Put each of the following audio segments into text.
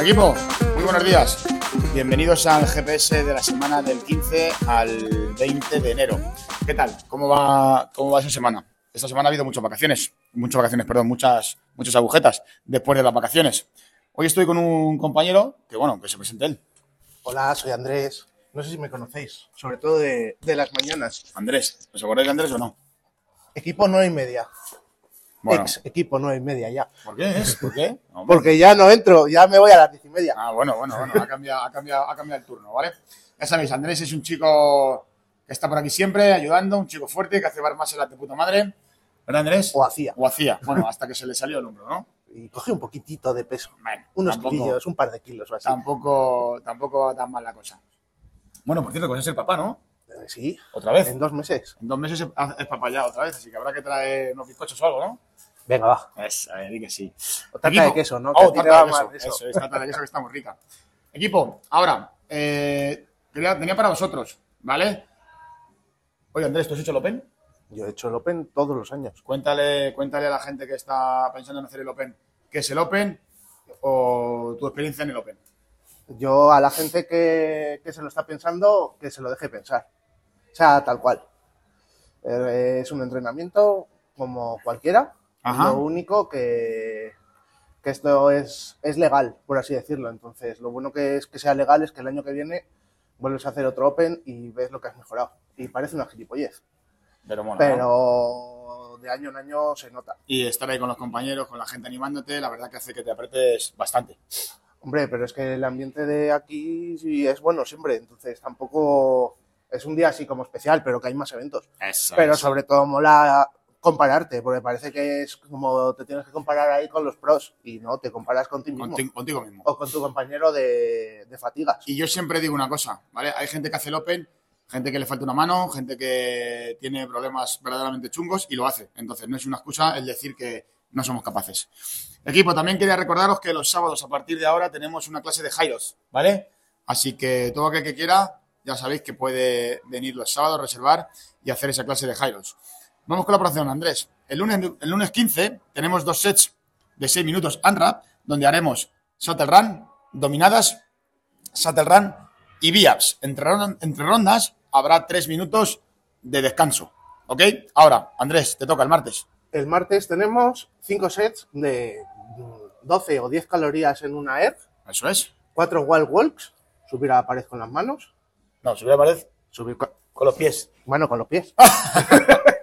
Equipo, muy buenos días. Bienvenidos al GPS de la semana del 15 al 20 de enero. ¿Qué tal? ¿Cómo va, cómo va esa semana? Esta semana ha habido muchas vacaciones, muchas vacaciones, perdón, muchas, muchas agujetas después de las vacaciones. Hoy estoy con un compañero que, bueno, que se presente él. Hola, soy Andrés. No sé si me conocéis, sobre todo de, de las mañanas. Andrés, ¿os acordáis de Andrés o no? Equipo nueve y media. Bueno, Ex equipo nueve y media ya. ¿por qué es? ¿Por qué? Porque ya no entro, ya me voy a las diez y media. Ah, bueno, bueno, bueno, ha cambiado, ha cambiado, ha cambiado el turno, ¿vale? Ya sabéis, Andrés es un chico que está por aquí siempre ayudando, un chico fuerte que hace bar más en la de puta madre. ¿Verdad, Andrés? O hacía. O hacía, bueno, hasta que se le salió el hombro, ¿no? Y coge un poquitito de peso. Bueno, Unos tampoco- kilillos, un par de kilos o así. Tampoco, tampoco va tan mal la cosa. Bueno, por cierto, que vas a ser papá, ¿no? Eh, Sí, Otra vez. en dos meses. En dos meses es papá ya otra vez, así que habrá que traer unos bizcochos o algo, ¿no? Venga, va. Es, a ver, di que sí. O tarta Equipo. de queso, ¿no? Oh, Que tarta de queso. eso. Eso, es tarta de queso que está muy rica. Equipo, ahora, eh, tenía para vosotros, ¿vale? Oye, Andrés, ¿tú has hecho el Open? Yo he hecho el Open todos los años. Cuéntale, cuéntale a la gente que está pensando en hacer el Open qué es el Open o tu experiencia en el Open. Yo a la gente que, que se lo está pensando, que se lo deje pensar. O sea, tal cual. Eh, Es un entrenamiento como cualquiera. Ajá. Lo único que, que esto es, es legal, por así decirlo. Entonces, lo bueno que es que sea legal es que el año que viene vuelves a hacer otro Open y ves lo que has mejorado. Y parece una gilipollez. Pero bueno, ¿no? Pero de año en año se nota. Y estar ahí con los compañeros, con la gente animándote, la verdad que hace que te apretes bastante. Hombre, pero es que el ambiente de aquí sí es bueno siempre. Entonces, tampoco es un día así como especial, pero que hay más eventos. Eso Pero sobre todo mola compararte, porque parece que es como te tienes que comparar ahí con los pros y no, te comparas contigo mismo Contigo, contigo mismo. o con tu compañero de, de fatigas. Y yo siempre digo una cosa, ¿vale? Hay gente que hace el Open, gente que le falta una mano, gente que tiene problemas verdaderamente chungos y lo hace. Entonces, no es una excusa el decir que no somos capaces. Equipo, también quería recordaros que los sábados a partir de ahora tenemos una clase de Jairos, ¿vale? Así que todo aquel que quiera, ya sabéis que puede venir los sábados, reservar y hacer esa clase de Jairos. Vamos con la operación, Andrés. El lunes, el lunes 15 tenemos dos sets de 6 minutos ANRAP, donde haremos Shuttle Run, dominadas, Shuttle Run y VIAPS. Entre, entre rondas habrá 3 minutos de descanso. ¿Ok? Ahora, Andrés, te toca el martes. El martes tenemos 5 sets de mm, 12 o 10 calorías en una ERG, Eso es. 4 wall walks, subir a la pared con las manos, No, subir a la pared subir con, con los pies. mano con los pies.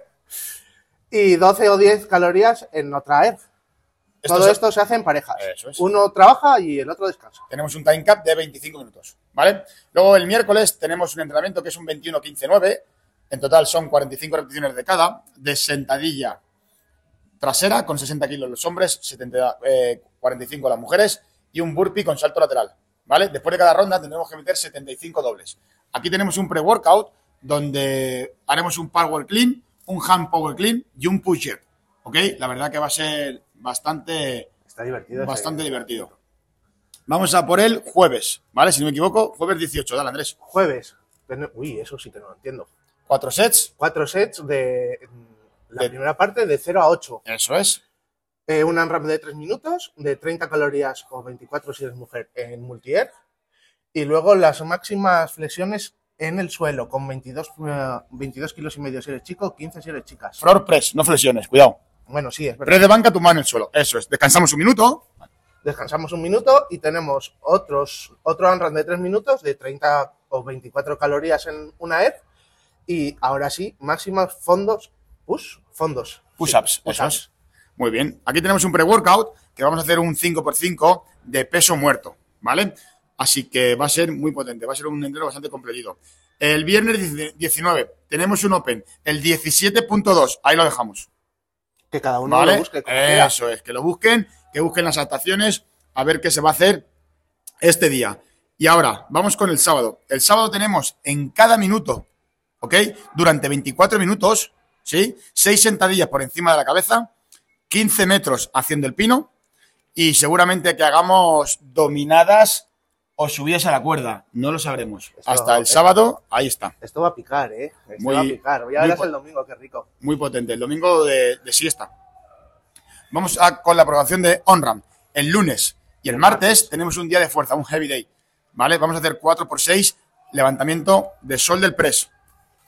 y 12 o 10 calorías en otra ERG. Esto Todo se- esto se hace en parejas. Eso es. Uno trabaja y el otro descansa. Tenemos un time cap de 25 minutos, ¿vale? Luego el miércoles tenemos un entrenamiento que es un 21-15-9. En total son 45 repeticiones de cada, de sentadilla trasera con 60 kilos los hombres, 70, eh, 45 las mujeres y un burpee con salto lateral, ¿vale? Después de cada ronda tendremos que meter 75 dobles. Aquí tenemos un pre-workout donde haremos un power clean, un hand power clean y un push-up, ¿ok? La verdad que va a ser bastante Está divertido. ese- bastante divertido. Vamos a por el jueves, ¿vale? Si no me equivoco, jueves 18, dale Andrés. Jueves. Ten- Uy, eso sí que no lo entiendo. Cuatro sets, Cuatro sets de la De- primera parte de 0 a 8. eso es. Eh, un AMRAP de 3 minutos, de 30 calorías o 24 si eres mujer en multi-air. Y luego las máximas flexiones en el suelo, con 22, eh, 22 kilos y medio si eres chico, 15 si eres chicas. Floor press, no flexiones, cuidado. Bueno, sí, es verdad. Press de banca, tu mano en el suelo, eso es. Descansamos un minuto, Descansamos un minuto y tenemos otros, otro AMRAP de 3 minutos, de 30 o 24 calorías en una air. Y ahora sí, máximas fondos, push, fondos. push-ups, Sí, eso es. Muy bien. Aquí tenemos un pre-workout que vamos a hacer un 5x5 de peso muerto, ¿vale? Así que va a ser muy potente, va a ser un entero bastante completito. El viernes 19 tenemos un Open, el 17.2, ahí lo dejamos. Que cada uno ¿Vale? lo busque quiera. Eso es, que lo busquen, que busquen las adaptaciones, a ver qué se va a hacer este día. Y ahora, vamos con el sábado. El sábado tenemos en cada minuto, ¿ok? Durante 24 minutos, ¿sí? Seis sentadillas por encima de la cabeza, 15 metros haciendo el pino y seguramente que hagamos dominadas o subíais a la cuerda. No lo sabremos. Esto- Hasta el sábado, ahí está. Esto va a picar, ¿eh? Esto Muy- va a picar. Verás po- el domingo, qué rico. Muy potente. El domingo de, de siesta. Vamos a, con la programación de OnRAM. El lunes y el martes tenemos un día de fuerza, un heavy day. ¿Vale? Vamos a hacer 4x6 levantamiento de shoulder press.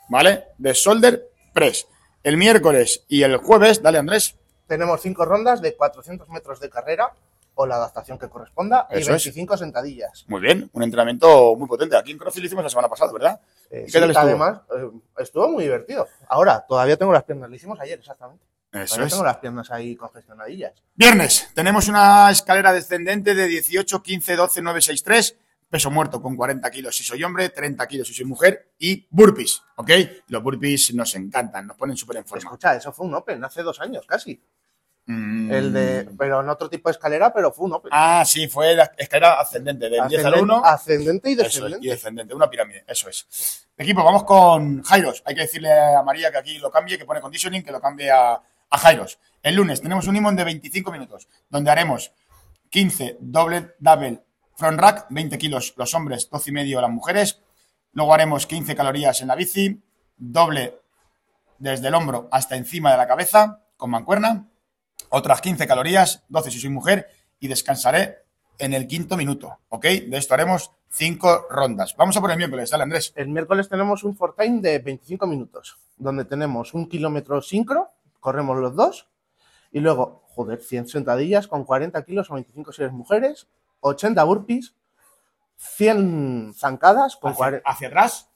¿Vale? De shoulder press. El miércoles y el jueves, dale Andrés, Tenemos cinco rondas de 400 metros de carrera o la adaptación que corresponda y Eso es. 25 sentadillas. Muy bien, un entrenamiento muy potente. Aquí en CrossFit lo hicimos la semana pasada, ¿verdad? Eh, ¿Y qué sí, tal estuvo? Además, eh, estuvo muy divertido. Ahora, todavía tengo las piernas. Lo hicimos ayer, exactamente. Eso Todavía es. tengo las piernas ahí congestionadillas. Viernes, tenemos una escalera descendente de 18, 15, 12, 9, 6, 3. Peso muerto con 40 kilos si soy hombre, 30 kilos si soy mujer y burpees, ¿ok? Los burpees nos encantan, nos ponen súper en forma. Escucha, eso fue un Open hace dos años casi. Mm. El de, pero en otro tipo de escalera, pero fue un Open. Ah, sí, fue la escalera ascendente, del 10 al Ascendente- 1. ascendente y es, descendente. y descendente, una pirámide, eso es. Equipo, vamos con Jairos. Hay que decirle a María que aquí lo cambie, que pone conditioning, que lo cambie a, a Jairos. El lunes tenemos un imón de 25 minutos, donde haremos 15 doble double front rack, 20 kilos los hombres, 12 y medio las mujeres. Luego haremos 15 calorías en la bici, doble desde el hombro hasta encima de la cabeza, con mancuerna. Otras 15 calorías, 12 si soy mujer, y descansaré en el quinto minuto, ¿ok? De esto haremos 5 rondas. Vamos a por el miércoles, dale Andrés. El miércoles tenemos un for time de 25 minutos, donde tenemos un kilómetro sincro, corremos los dos, y luego, joder, 100 sentadillas con 40 kilos o 25 si eres mujeres, 80 burpees, 100 zancadas con Hacia, 40 hacia atrás,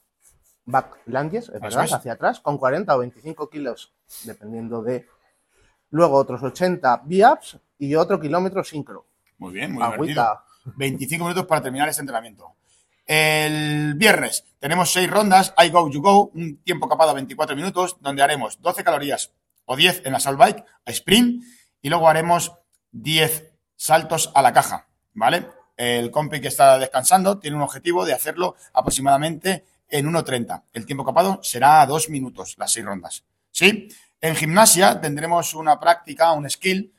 back lunges, es verdad, es. hacia atrás, con 40 o 25 kilos, dependiendo de... Luego otros 80 V-ups y otro kilómetro sincro. muy bien, muy divertido. Agüita. 25 minutos para terminar este entrenamiento. El viernes tenemos 6 rondas, I go, you go, un tiempo capado a 24 minutos, donde haremos 12 calorías o 10 en la salt bike, a sprint, y luego haremos 10 saltos a la caja, ¿vale? El compi que está descansando tiene un objetivo de hacerlo aproximadamente en 1.30. El tiempo capado será 2 minutos, las 6 rondas, ¿sí? En gimnasia tendremos una práctica, un skill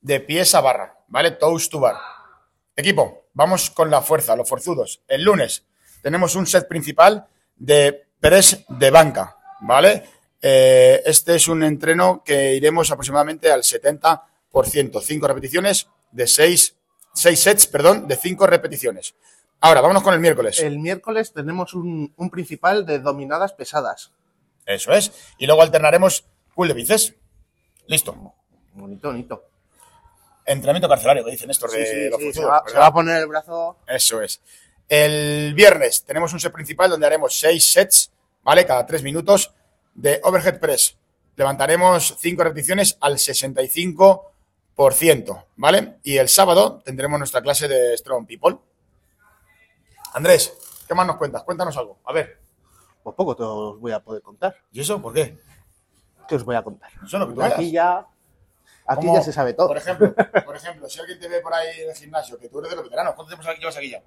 de pies a barra, ¿vale? Toes to bar. Equipo, vamos con la fuerza, los forzudos. El lunes tenemos un set principal de press de banca, ¿vale? Eh, este es un entreno que iremos aproximadamente al 70%, 5 repeticiones de 6, 6 sets, perdón, de 5 repeticiones. Ahora, vámonos con el miércoles. El miércoles tenemos un, un principal de dominadas pesadas. Eso es. Y luego alternaremos cool de bíceps. Listo. Bonito, bonito. Entrenamiento carcelario, que dicen estos Sí, de sí, los sí, se, va, se va a poner el brazo. Eso es. El viernes tenemos un set principal donde haremos seis sets, ¿vale? Cada tres minutos de overhead press. Levantaremos cinco repeticiones al 65%, ¿vale? Y el sábado tendremos nuestra clase de Strong People. Andrés, ¿qué más nos cuentas? Cuéntanos algo. A ver. Pues poco te os voy a poder contar. ¿Y eso por qué? ¿Qué os voy a contar? Eso es lo que tú Aquí ya, aquí ya se sabe todo. Por ejemplo, por ejemplo, si alguien te ve por ahí en el gimnasio, que tú eres de los veteranos, ¿cuánto tiempo llevas aquí ya?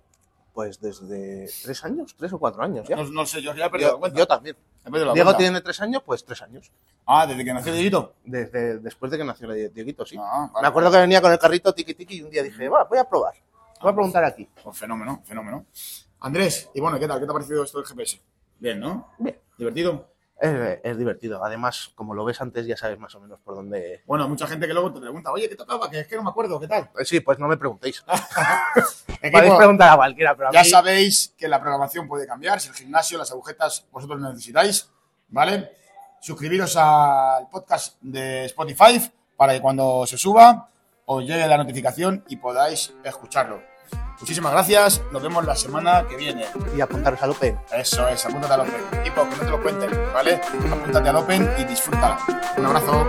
Pues desde tres años, tres o cuatro años ya. No, no sé, yo ya he perdido la Yo, cuenta. yo también. La Diego cuenta. tiene tres años, pues tres años. Ah, desde que nació Dieguito. Desde después de que nació Die- Dieguito, sí. Ah, vale. Me acuerdo que venía con el carrito tiki tiki y un día dije, va, voy a probar. Voy a preguntar aquí. Pues fenómeno, fenómeno. Andrés, y bueno, ¿qué tal? ¿Qué te ha parecido esto del GPS? Bien, ¿no? Bien. ¿Divertido? Es, es divertido. Además, como lo ves antes, ya sabes más o menos por dónde. Bueno, mucha gente que luego te pregunta, oye, ¿qué tocaba? Que es que no me acuerdo, ¿qué tal? Eh, Sí, pues no me preguntéis. Equipo, Podéis preguntar a cualquiera, pero a ya mí- sabéis que la programación puede cambiar. Si el gimnasio, las agujetas, vosotros lo necesitáis, ¿vale? Suscribiros al podcast de Spotify para que cuando se suba os llegue la notificación y podáis escucharlo. Muchísimas gracias. Nos vemos la semana que viene. Y apuntaros al Open. Eso es, apúntate al Open. Equipo, que no te lo cuenten, ¿vale? Apúntate al Open y disfrútala. Un abrazo.